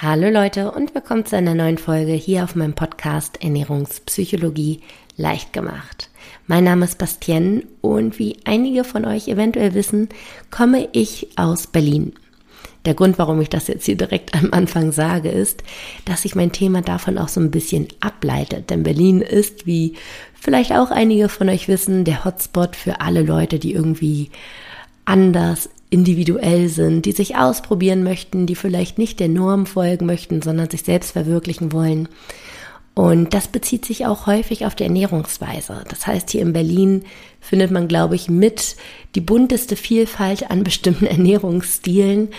Hallo Leute und willkommen zu einer neuen Folge hier auf meinem Podcast Ernährungspsychologie leicht gemacht. Mein Name ist Bastien und wie einige von euch eventuell wissen, komme ich aus Berlin. Der Grund, warum ich das jetzt hier direkt am Anfang sage, ist, dass sich mein Thema davon auch so ein bisschen ableitet. Denn Berlin ist, wie vielleicht auch einige von euch wissen, der Hotspot für alle Leute, die irgendwie anders, individuell sind, die sich ausprobieren möchten, die vielleicht nicht der Norm folgen möchten, sondern sich selbst verwirklichen wollen. Und das bezieht sich auch häufig auf die Ernährungsweise. Das heißt, hier in Berlin findet man, glaube ich, mit die bunteste Vielfalt an bestimmten Ernährungsstilen.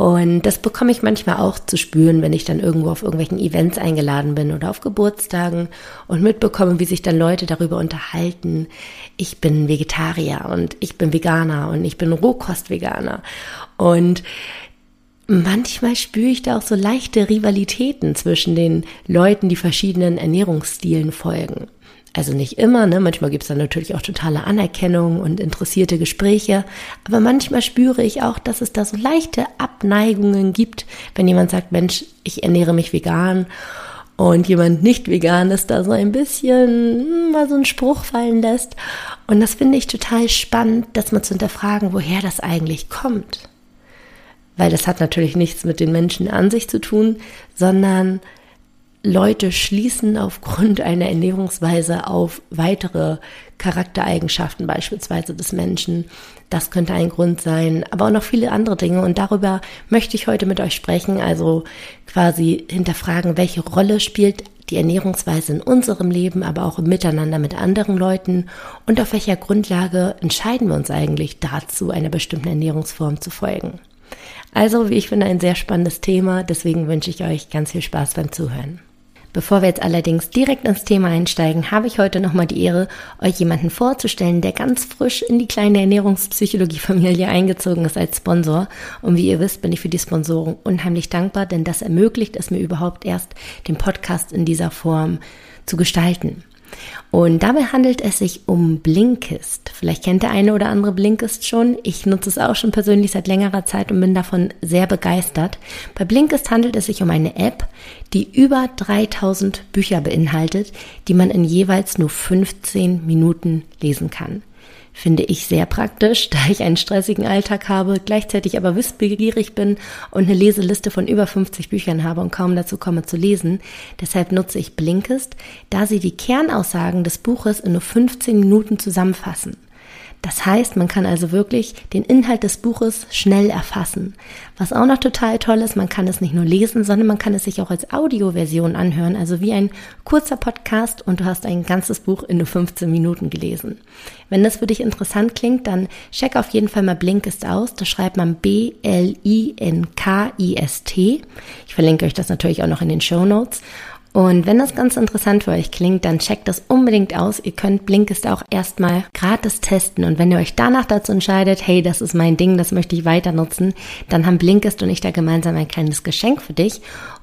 Und das bekomme ich manchmal auch zu spüren, wenn ich dann irgendwo auf irgendwelchen Events eingeladen bin oder auf Geburtstagen und mitbekomme, wie sich dann Leute darüber unterhalten. Ich bin Vegetarier und ich bin Veganer und ich bin Rohkostveganer. Und manchmal spüre ich da auch so leichte Rivalitäten zwischen den Leuten, die verschiedenen Ernährungsstilen folgen. Also nicht immer, ne? manchmal gibt es dann natürlich auch totale Anerkennung und interessierte Gespräche, aber manchmal spüre ich auch, dass es da so leichte Abneigungen gibt, wenn jemand sagt, Mensch, ich ernähre mich vegan und jemand nicht vegan ist, da so ein bisschen hm, mal so einen Spruch fallen lässt. Und das finde ich total spannend, das mal zu hinterfragen, woher das eigentlich kommt. Weil das hat natürlich nichts mit den Menschen an sich zu tun, sondern Leute schließen aufgrund einer Ernährungsweise auf weitere Charaktereigenschaften beispielsweise des Menschen. Das könnte ein Grund sein, aber auch noch viele andere Dinge. Und darüber möchte ich heute mit euch sprechen. Also quasi hinterfragen, welche Rolle spielt die Ernährungsweise in unserem Leben, aber auch im Miteinander mit anderen Leuten und auf welcher Grundlage entscheiden wir uns eigentlich dazu, einer bestimmten Ernährungsform zu folgen. Also, wie ich finde, ein sehr spannendes Thema. Deswegen wünsche ich euch ganz viel Spaß beim Zuhören. Bevor wir jetzt allerdings direkt ins Thema einsteigen, habe ich heute nochmal die Ehre, euch jemanden vorzustellen, der ganz frisch in die kleine Ernährungspsychologie-Familie eingezogen ist als Sponsor. Und wie ihr wisst, bin ich für die Sponsoren unheimlich dankbar, denn das ermöglicht es mir überhaupt erst, den Podcast in dieser Form zu gestalten. Und dabei handelt es sich um Blinkist. Vielleicht kennt der eine oder andere Blinkist schon. Ich nutze es auch schon persönlich seit längerer Zeit und bin davon sehr begeistert. Bei Blinkist handelt es sich um eine App, die über 3000 Bücher beinhaltet, die man in jeweils nur 15 Minuten lesen kann finde ich sehr praktisch, da ich einen stressigen Alltag habe, gleichzeitig aber wissbegierig bin und eine Leseliste von über 50 Büchern habe und kaum dazu komme zu lesen. Deshalb nutze ich Blinkist, da sie die Kernaussagen des Buches in nur 15 Minuten zusammenfassen. Das heißt, man kann also wirklich den Inhalt des Buches schnell erfassen. Was auch noch total toll ist, man kann es nicht nur lesen, sondern man kann es sich auch als Audioversion anhören, also wie ein kurzer Podcast und du hast ein ganzes Buch in nur 15 Minuten gelesen. Wenn das für dich interessant klingt, dann check auf jeden Fall mal Blinkist aus. Da schreibt man B-L-I-N-K-I-S-T. Ich verlinke euch das natürlich auch noch in den Show Notes. Und wenn das ganz interessant für euch klingt, dann checkt das unbedingt aus. Ihr könnt Blinkist auch erstmal gratis testen. Und wenn ihr euch danach dazu entscheidet, hey, das ist mein Ding, das möchte ich weiter nutzen, dann haben Blinkist und ich da gemeinsam ein kleines Geschenk für dich.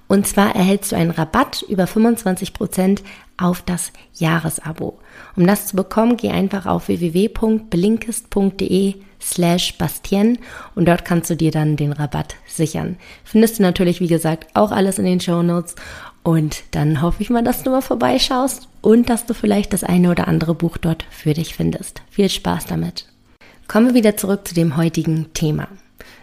Und zwar erhältst du einen Rabatt über 25 Prozent auf das Jahresabo. Um das zu bekommen, geh einfach auf www.blinkist.de slash Bastien und dort kannst du dir dann den Rabatt sichern. Findest du natürlich, wie gesagt, auch alles in den Show Notes und dann hoffe ich mal, dass du mal vorbeischaust und dass du vielleicht das eine oder andere Buch dort für dich findest. Viel Spaß damit. Kommen wir wieder zurück zu dem heutigen Thema.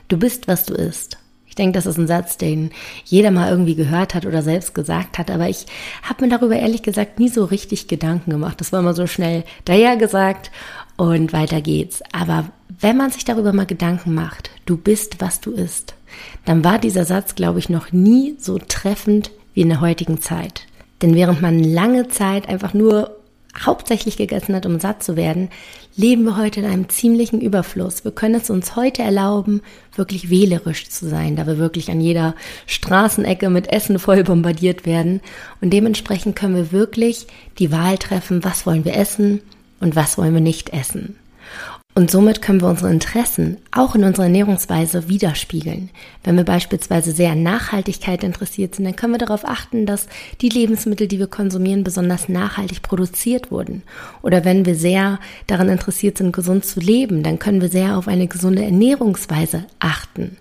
Du bist, was du isst. Ich denke, das ist ein Satz, den jeder mal irgendwie gehört hat oder selbst gesagt hat, aber ich habe mir darüber ehrlich gesagt nie so richtig Gedanken gemacht. Das war immer so schnell daher gesagt und weiter geht's. Aber wenn man sich darüber mal Gedanken macht, du bist, was du isst, dann war dieser Satz, glaube ich, noch nie so treffend wie in der heutigen Zeit. Denn während man lange Zeit einfach nur hauptsächlich gegessen hat, um satt zu werden, leben wir heute in einem ziemlichen Überfluss. Wir können es uns heute erlauben, wirklich wählerisch zu sein, da wir wirklich an jeder Straßenecke mit Essen voll bombardiert werden. Und dementsprechend können wir wirklich die Wahl treffen, was wollen wir essen und was wollen wir nicht essen. Und somit können wir unsere Interessen auch in unserer Ernährungsweise widerspiegeln. Wenn wir beispielsweise sehr an Nachhaltigkeit interessiert sind, dann können wir darauf achten, dass die Lebensmittel, die wir konsumieren, besonders nachhaltig produziert wurden. Oder wenn wir sehr daran interessiert sind, gesund zu leben, dann können wir sehr auf eine gesunde Ernährungsweise achten.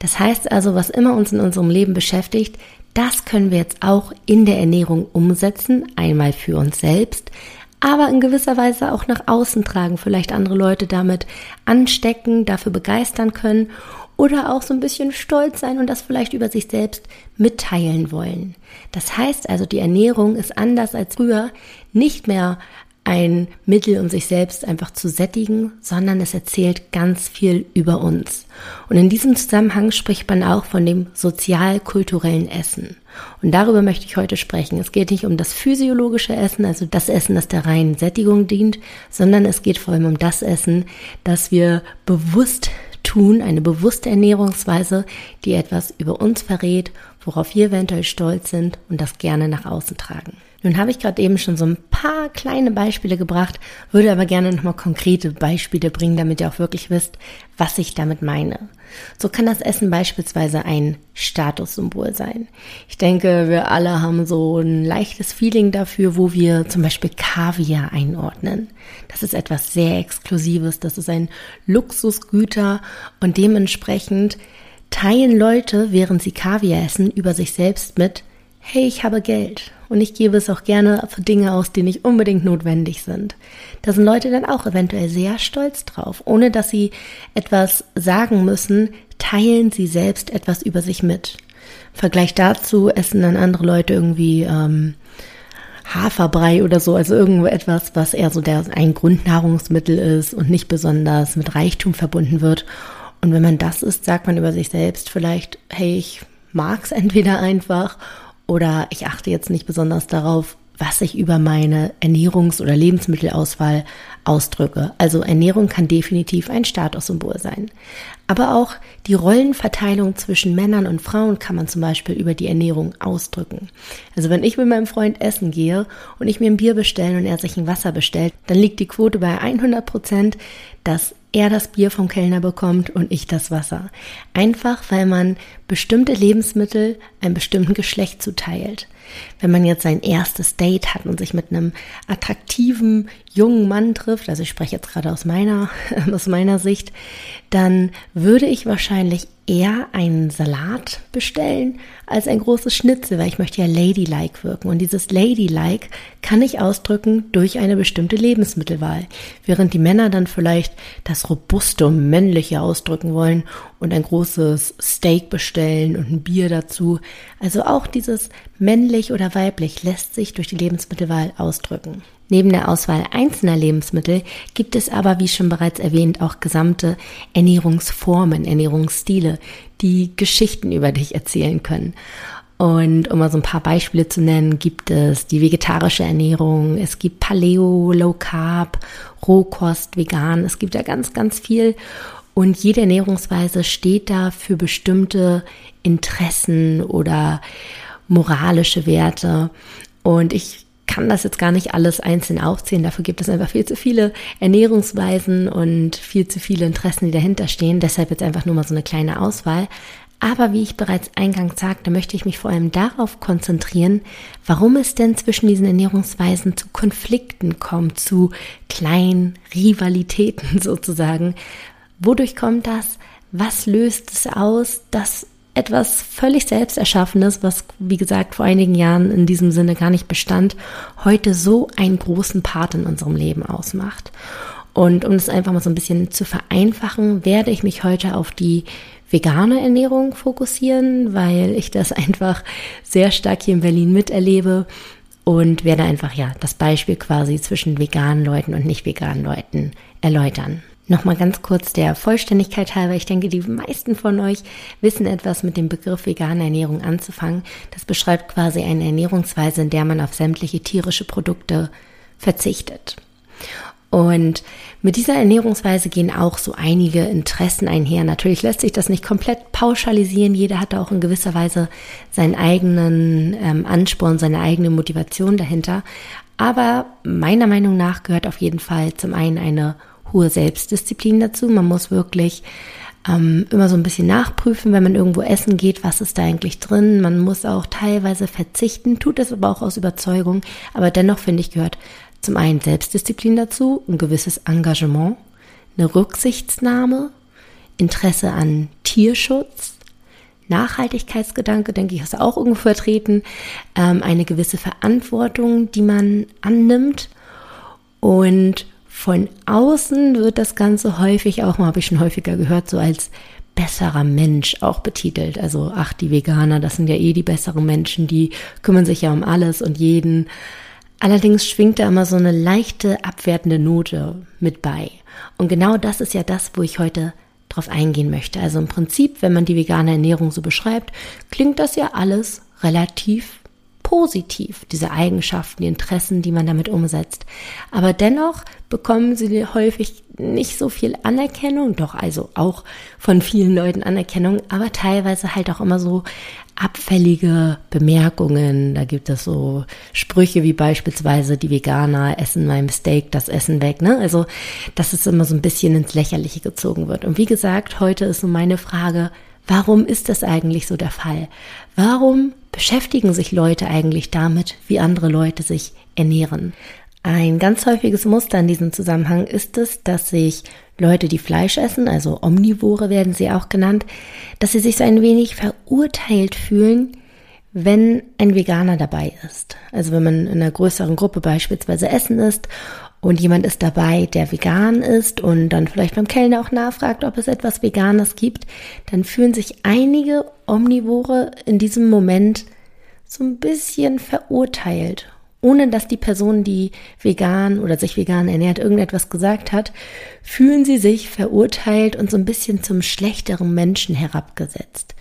Das heißt also, was immer uns in unserem Leben beschäftigt, das können wir jetzt auch in der Ernährung umsetzen, einmal für uns selbst, aber in gewisser Weise auch nach außen tragen, vielleicht andere Leute damit anstecken, dafür begeistern können oder auch so ein bisschen stolz sein und das vielleicht über sich selbst mitteilen wollen. Das heißt also, die Ernährung ist anders als früher nicht mehr ein Mittel, um sich selbst einfach zu sättigen, sondern es erzählt ganz viel über uns. Und in diesem Zusammenhang spricht man auch von dem sozial-kulturellen Essen. Und darüber möchte ich heute sprechen. Es geht nicht um das physiologische Essen, also das Essen, das der reinen Sättigung dient, sondern es geht vor allem um das Essen, das wir bewusst tun, eine bewusste Ernährungsweise, die etwas über uns verrät, worauf wir eventuell stolz sind und das gerne nach außen tragen. Nun habe ich gerade eben schon so ein paar kleine Beispiele gebracht, würde aber gerne nochmal konkrete Beispiele bringen, damit ihr auch wirklich wisst, was ich damit meine. So kann das Essen beispielsweise ein Statussymbol sein. Ich denke, wir alle haben so ein leichtes Feeling dafür, wo wir zum Beispiel Kaviar einordnen. Das ist etwas sehr Exklusives, das ist ein Luxusgüter und dementsprechend teilen Leute, während sie Kaviar essen, über sich selbst mit, hey, ich habe Geld und ich gebe es auch gerne für Dinge aus, die nicht unbedingt notwendig sind. Da sind Leute dann auch eventuell sehr stolz drauf. Ohne dass sie etwas sagen müssen, teilen sie selbst etwas über sich mit. Im Vergleich dazu essen dann andere Leute irgendwie ähm, Haferbrei oder so, also irgendwo etwas, was eher so der, ein Grundnahrungsmittel ist und nicht besonders mit Reichtum verbunden wird. Und wenn man das isst, sagt man über sich selbst vielleicht, hey, ich mag's entweder einfach oder ich achte jetzt nicht besonders darauf, was ich über meine Ernährungs- oder Lebensmittelauswahl ausdrücke. Also Ernährung kann definitiv ein Statussymbol sein. Aber auch die Rollenverteilung zwischen Männern und Frauen kann man zum Beispiel über die Ernährung ausdrücken. Also wenn ich mit meinem Freund essen gehe und ich mir ein Bier bestelle und er sich ein Wasser bestellt, dann liegt die Quote bei 100 Prozent, dass er das Bier vom Kellner bekommt und ich das Wasser. Einfach, weil man bestimmte Lebensmittel einem bestimmten Geschlecht zuteilt. Wenn man jetzt sein erstes Date hat und sich mit einem attraktiven jungen Mann trifft, also ich spreche jetzt gerade aus meiner, aus meiner Sicht, dann würde ich wahrscheinlich eher einen Salat bestellen als ein großes Schnitzel, weil ich möchte ja ladylike wirken. Und dieses ladylike kann ich ausdrücken durch eine bestimmte Lebensmittelwahl. Während die Männer dann vielleicht das robuste, männliche ausdrücken wollen und ein großes Steak bestellen und ein Bier dazu. Also auch dieses männlich oder weiblich lässt sich durch die Lebensmittelwahl ausdrücken. Neben der Auswahl einzelner Lebensmittel gibt es aber, wie schon bereits erwähnt, auch gesamte Ernährungsformen, Ernährungsstile, die Geschichten über dich erzählen können. Und um mal so ein paar Beispiele zu nennen, gibt es die vegetarische Ernährung, es gibt Paleo, Low Carb, Rohkost, Vegan, es gibt ja ganz, ganz viel. Und jede Ernährungsweise steht da für bestimmte Interessen oder moralische Werte. Und ich kann das jetzt gar nicht alles einzeln aufzählen. Dafür gibt es einfach viel zu viele Ernährungsweisen und viel zu viele Interessen, die dahinter stehen. Deshalb jetzt einfach nur mal so eine kleine Auswahl. Aber wie ich bereits eingangs sagte, möchte ich mich vor allem darauf konzentrieren, warum es denn zwischen diesen Ernährungsweisen zu Konflikten kommt, zu kleinen Rivalitäten sozusagen. Wodurch kommt das? Was löst es aus, dass etwas völlig Selbsterschaffenes, was, wie gesagt, vor einigen Jahren in diesem Sinne gar nicht bestand, heute so einen großen Part in unserem Leben ausmacht. Und um das einfach mal so ein bisschen zu vereinfachen, werde ich mich heute auf die vegane Ernährung fokussieren, weil ich das einfach sehr stark hier in Berlin miterlebe und werde einfach ja das Beispiel quasi zwischen veganen Leuten und nicht veganen Leuten erläutern. Nochmal ganz kurz der Vollständigkeit halber. Ich denke, die meisten von euch wissen etwas mit dem Begriff vegane Ernährung anzufangen. Das beschreibt quasi eine Ernährungsweise, in der man auf sämtliche tierische Produkte verzichtet. Und mit dieser Ernährungsweise gehen auch so einige Interessen einher. Natürlich lässt sich das nicht komplett pauschalisieren. Jeder hat auch in gewisser Weise seinen eigenen ähm, Ansporn, seine eigene Motivation dahinter. Aber meiner Meinung nach gehört auf jeden Fall zum einen eine hohe Selbstdisziplin dazu. Man muss wirklich ähm, immer so ein bisschen nachprüfen, wenn man irgendwo essen geht, was ist da eigentlich drin. Man muss auch teilweise verzichten, tut das aber auch aus Überzeugung. Aber dennoch finde ich gehört zum einen Selbstdisziplin dazu, ein gewisses Engagement, eine Rücksichtsnahme, Interesse an Tierschutz, Nachhaltigkeitsgedanke, denke ich, ist auch irgendwo vertreten, ähm, eine gewisse Verantwortung, die man annimmt und von außen wird das Ganze häufig auch, mal habe ich schon häufiger gehört, so als besserer Mensch auch betitelt. Also, ach, die Veganer, das sind ja eh die besseren Menschen, die kümmern sich ja um alles und jeden. Allerdings schwingt da immer so eine leichte abwertende Note mit bei. Und genau das ist ja das, wo ich heute drauf eingehen möchte. Also im Prinzip, wenn man die vegane Ernährung so beschreibt, klingt das ja alles relativ positiv, diese Eigenschaften, die Interessen, die man damit umsetzt. Aber dennoch bekommen sie häufig nicht so viel Anerkennung, doch also auch von vielen Leuten Anerkennung, aber teilweise halt auch immer so abfällige Bemerkungen. Da gibt es so Sprüche wie beispielsweise die Veganer essen mein Steak, das Essen weg. Ne? Also, dass es immer so ein bisschen ins Lächerliche gezogen wird. Und wie gesagt, heute ist so meine Frage, warum ist das eigentlich so der Fall? Warum beschäftigen sich Leute eigentlich damit, wie andere Leute sich ernähren? Ein ganz häufiges Muster in diesem Zusammenhang ist es, dass sich Leute, die Fleisch essen, also Omnivore werden sie auch genannt, dass sie sich so ein wenig verurteilt fühlen, wenn ein Veganer dabei ist. Also wenn man in einer größeren Gruppe beispielsweise essen isst und jemand ist dabei, der vegan ist und dann vielleicht beim Kellner auch nachfragt, ob es etwas Veganes gibt, dann fühlen sich einige Omnivore in diesem Moment so ein bisschen verurteilt, ohne dass die Person, die vegan oder sich vegan ernährt, irgendetwas gesagt hat, fühlen sie sich verurteilt und so ein bisschen zum schlechteren Menschen herabgesetzt.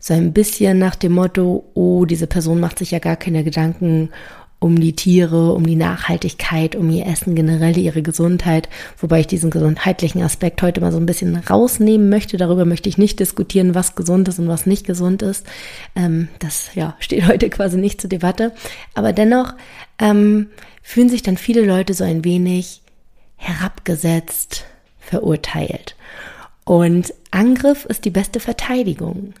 So ein bisschen nach dem Motto, oh, diese Person macht sich ja gar keine Gedanken um die Tiere, um die Nachhaltigkeit, um ihr Essen generell, ihre Gesundheit, wobei ich diesen gesundheitlichen Aspekt heute mal so ein bisschen rausnehmen möchte. Darüber möchte ich nicht diskutieren, was gesund ist und was nicht gesund ist. Ähm, das ja steht heute quasi nicht zur Debatte. Aber dennoch ähm, fühlen sich dann viele Leute so ein wenig herabgesetzt, verurteilt. Und Angriff ist die beste Verteidigung.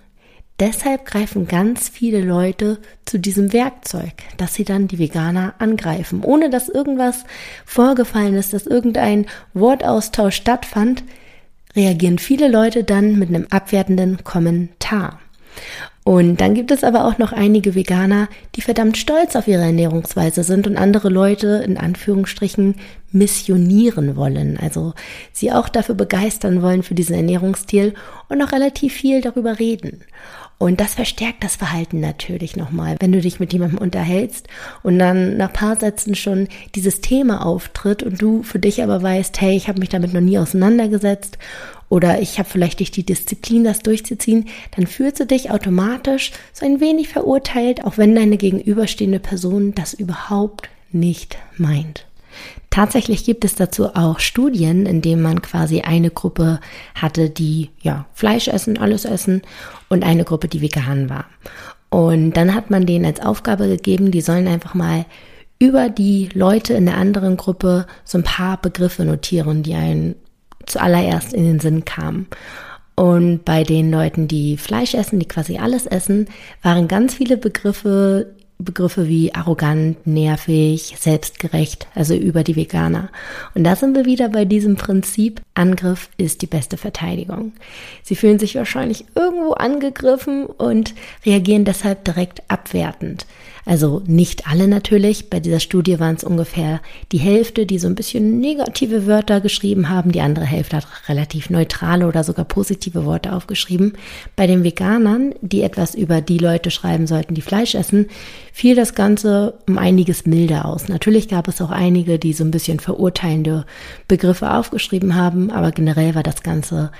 Deshalb greifen ganz viele Leute zu diesem Werkzeug, dass sie dann die Veganer angreifen, ohne dass irgendwas vorgefallen ist, dass irgendein Wortaustausch stattfand, reagieren viele Leute dann mit einem abwertenden Kommentar. Und dann gibt es aber auch noch einige Veganer, die verdammt stolz auf ihre Ernährungsweise sind und andere Leute in Anführungsstrichen missionieren wollen. Also sie auch dafür begeistern wollen für diesen Ernährungsstil und noch relativ viel darüber reden. Und das verstärkt das Verhalten natürlich nochmal, wenn du dich mit jemandem unterhältst und dann nach paar Sätzen schon dieses Thema auftritt und du für dich aber weißt, hey, ich habe mich damit noch nie auseinandergesetzt oder ich habe vielleicht nicht die Disziplin, das durchzuziehen, dann fühlst du dich automatisch so ein wenig verurteilt, auch wenn deine gegenüberstehende Person das überhaupt nicht meint. Tatsächlich gibt es dazu auch Studien, in denen man quasi eine Gruppe hatte, die ja Fleisch essen, alles essen und eine Gruppe, die vegan war. Und dann hat man denen als Aufgabe gegeben, die sollen einfach mal über die Leute in der anderen Gruppe so ein paar Begriffe notieren, die einen zuallererst in den Sinn kamen. Und bei den Leuten, die Fleisch essen, die quasi alles essen, waren ganz viele Begriffe Begriffe wie arrogant, nervig, selbstgerecht, also über die Veganer. Und da sind wir wieder bei diesem Prinzip, Angriff ist die beste Verteidigung. Sie fühlen sich wahrscheinlich irgendwo angegriffen und reagieren deshalb direkt abwertend. Also nicht alle natürlich. Bei dieser Studie waren es ungefähr die Hälfte, die so ein bisschen negative Wörter geschrieben haben. Die andere Hälfte hat relativ neutrale oder sogar positive Worte aufgeschrieben. Bei den Veganern, die etwas über die Leute schreiben sollten, die Fleisch essen, fiel das Ganze um einiges milder aus. Natürlich gab es auch einige, die so ein bisschen verurteilende Begriffe aufgeschrieben haben, aber generell war das Ganze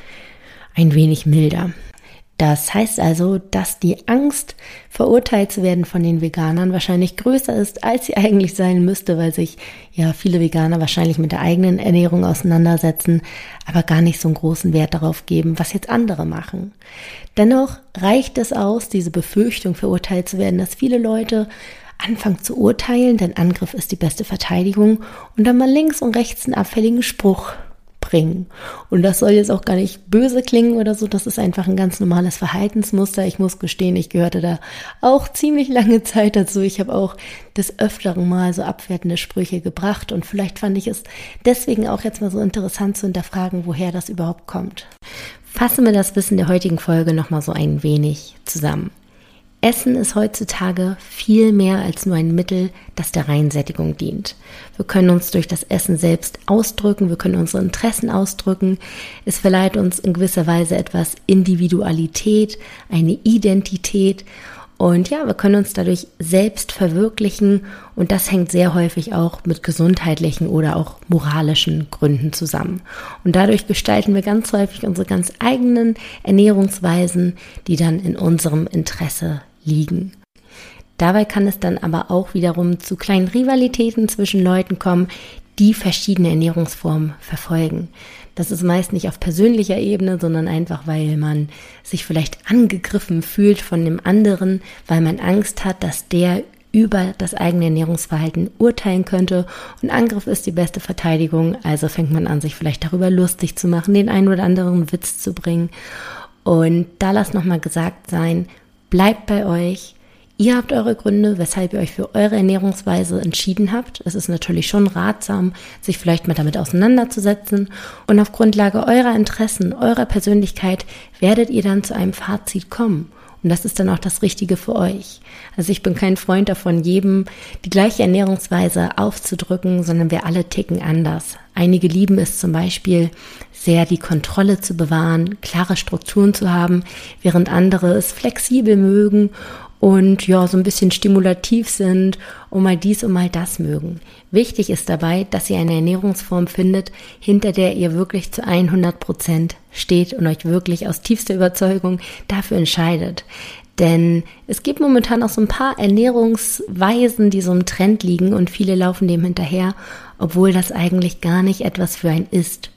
ein wenig milder. Das heißt also, dass die Angst, verurteilt zu werden von den Veganern, wahrscheinlich größer ist, als sie eigentlich sein müsste, weil sich ja viele Veganer wahrscheinlich mit der eigenen Ernährung auseinandersetzen, aber gar nicht so einen großen Wert darauf geben, was jetzt andere machen. Dennoch reicht es aus, diese Befürchtung, verurteilt zu werden, dass viele Leute anfangen zu urteilen, denn Angriff ist die beste Verteidigung und dann mal links und rechts einen abfälligen Spruch bringen. Und das soll jetzt auch gar nicht böse klingen oder so, das ist einfach ein ganz normales Verhaltensmuster. Ich muss gestehen, ich gehörte da auch ziemlich lange Zeit dazu. Ich habe auch des Öfteren mal so abwertende Sprüche gebracht und vielleicht fand ich es deswegen auch jetzt mal so interessant zu hinterfragen, woher das überhaupt kommt. Fassen wir das Wissen der heutigen Folge nochmal so ein wenig zusammen. Essen ist heutzutage viel mehr als nur ein Mittel, das der Reinsättigung dient. Wir können uns durch das Essen selbst ausdrücken, wir können unsere Interessen ausdrücken. Es verleiht uns in gewisser Weise etwas Individualität, eine Identität und ja, wir können uns dadurch selbst verwirklichen und das hängt sehr häufig auch mit gesundheitlichen oder auch moralischen Gründen zusammen. Und dadurch gestalten wir ganz häufig unsere ganz eigenen Ernährungsweisen, die dann in unserem Interesse liegen. Dabei kann es dann aber auch wiederum zu kleinen Rivalitäten zwischen Leuten kommen, die verschiedene Ernährungsformen verfolgen. Das ist meist nicht auf persönlicher Ebene, sondern einfach, weil man sich vielleicht angegriffen fühlt von dem anderen, weil man Angst hat, dass der über das eigene Ernährungsverhalten urteilen könnte. Und Angriff ist die beste Verteidigung. Also fängt man an, sich vielleicht darüber lustig zu machen, den einen oder anderen Witz zu bringen. Und da lass nochmal gesagt sein, bleibt bei euch, Ihr habt eure Gründe, weshalb ihr euch für eure Ernährungsweise entschieden habt. Es ist natürlich schon ratsam, sich vielleicht mal damit auseinanderzusetzen. Und auf Grundlage eurer Interessen, eurer Persönlichkeit werdet ihr dann zu einem Fazit kommen. Und das ist dann auch das Richtige für euch. Also ich bin kein Freund davon, jedem die gleiche Ernährungsweise aufzudrücken, sondern wir alle ticken anders. Einige lieben es zum Beispiel sehr, die Kontrolle zu bewahren, klare Strukturen zu haben, während andere es flexibel mögen und ja, so ein bisschen stimulativ sind und mal dies und mal das mögen. Wichtig ist dabei, dass ihr eine Ernährungsform findet, hinter der ihr wirklich zu 100 Prozent steht und euch wirklich aus tiefster Überzeugung dafür entscheidet. Denn es gibt momentan auch so ein paar Ernährungsweisen, die so im Trend liegen und viele laufen dem hinterher, obwohl das eigentlich gar nicht etwas für ein ist.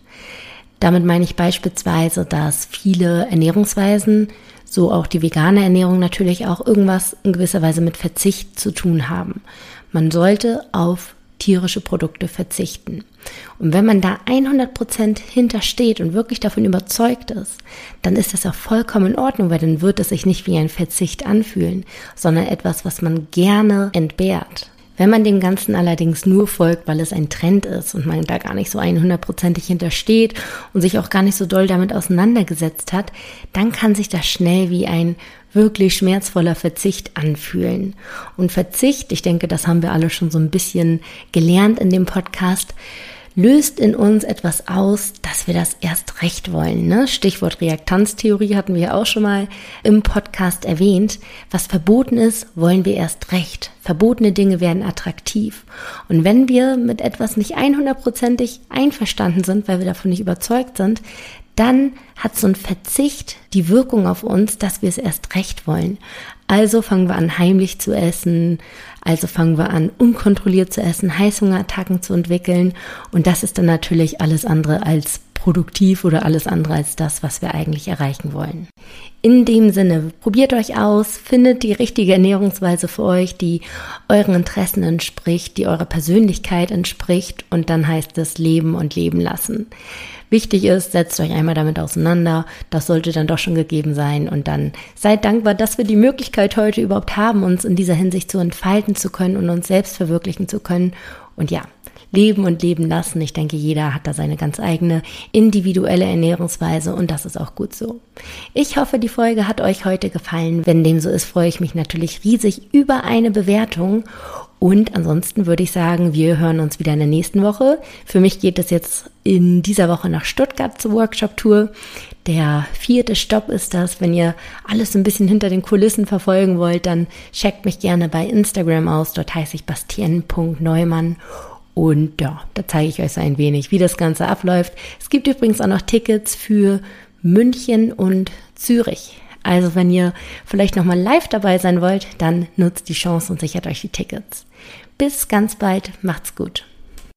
Damit meine ich beispielsweise, dass viele Ernährungsweisen so auch die vegane Ernährung natürlich auch irgendwas in gewisser Weise mit Verzicht zu tun haben. Man sollte auf tierische Produkte verzichten. Und wenn man da 100 Prozent hintersteht und wirklich davon überzeugt ist, dann ist das auch vollkommen in Ordnung, weil dann wird es sich nicht wie ein Verzicht anfühlen, sondern etwas, was man gerne entbehrt. Wenn man dem Ganzen allerdings nur folgt, weil es ein Trend ist und man da gar nicht so 100%ig hintersteht und sich auch gar nicht so doll damit auseinandergesetzt hat, dann kann sich das schnell wie ein wirklich schmerzvoller Verzicht anfühlen. Und Verzicht, ich denke, das haben wir alle schon so ein bisschen gelernt in dem Podcast, löst in uns etwas aus, dass wir das erst recht wollen. Ne? Stichwort Reaktanztheorie hatten wir auch schon mal im Podcast erwähnt. Was verboten ist, wollen wir erst recht. Verbotene Dinge werden attraktiv. Und wenn wir mit etwas nicht 100%ig einverstanden sind, weil wir davon nicht überzeugt sind, dann hat so ein Verzicht die Wirkung auf uns, dass wir es erst recht wollen. Also fangen wir an, heimlich zu essen. Also fangen wir an, unkontrolliert zu essen, Heißhungerattacken zu entwickeln. Und das ist dann natürlich alles andere als produktiv oder alles andere als das, was wir eigentlich erreichen wollen. In dem Sinne, probiert euch aus, findet die richtige Ernährungsweise für euch, die euren Interessen entspricht, die eurer Persönlichkeit entspricht und dann heißt es leben und leben lassen. Wichtig ist, setzt euch einmal damit auseinander. Das sollte dann doch schon gegeben sein. Und dann seid dankbar, dass wir die Möglichkeit heute überhaupt haben, uns in dieser Hinsicht zu entfalten zu können und uns selbst verwirklichen zu können. Und ja, leben und leben lassen. Ich denke, jeder hat da seine ganz eigene individuelle Ernährungsweise und das ist auch gut so. Ich hoffe, die Folge hat euch heute gefallen. Wenn dem so ist, freue ich mich natürlich riesig über eine Bewertung. Und ansonsten würde ich sagen, wir hören uns wieder in der nächsten Woche. Für mich geht es jetzt in dieser Woche nach Stuttgart zur Workshop-Tour. Der vierte Stopp ist das. Wenn ihr alles ein bisschen hinter den Kulissen verfolgen wollt, dann checkt mich gerne bei Instagram aus. Dort heiße ich bastien.neumann. Und ja, da zeige ich euch so ein wenig, wie das Ganze abläuft. Es gibt übrigens auch noch Tickets für München und Zürich. Also wenn ihr vielleicht nochmal live dabei sein wollt, dann nutzt die Chance und sichert euch die Tickets. Bis ganz bald, macht's gut.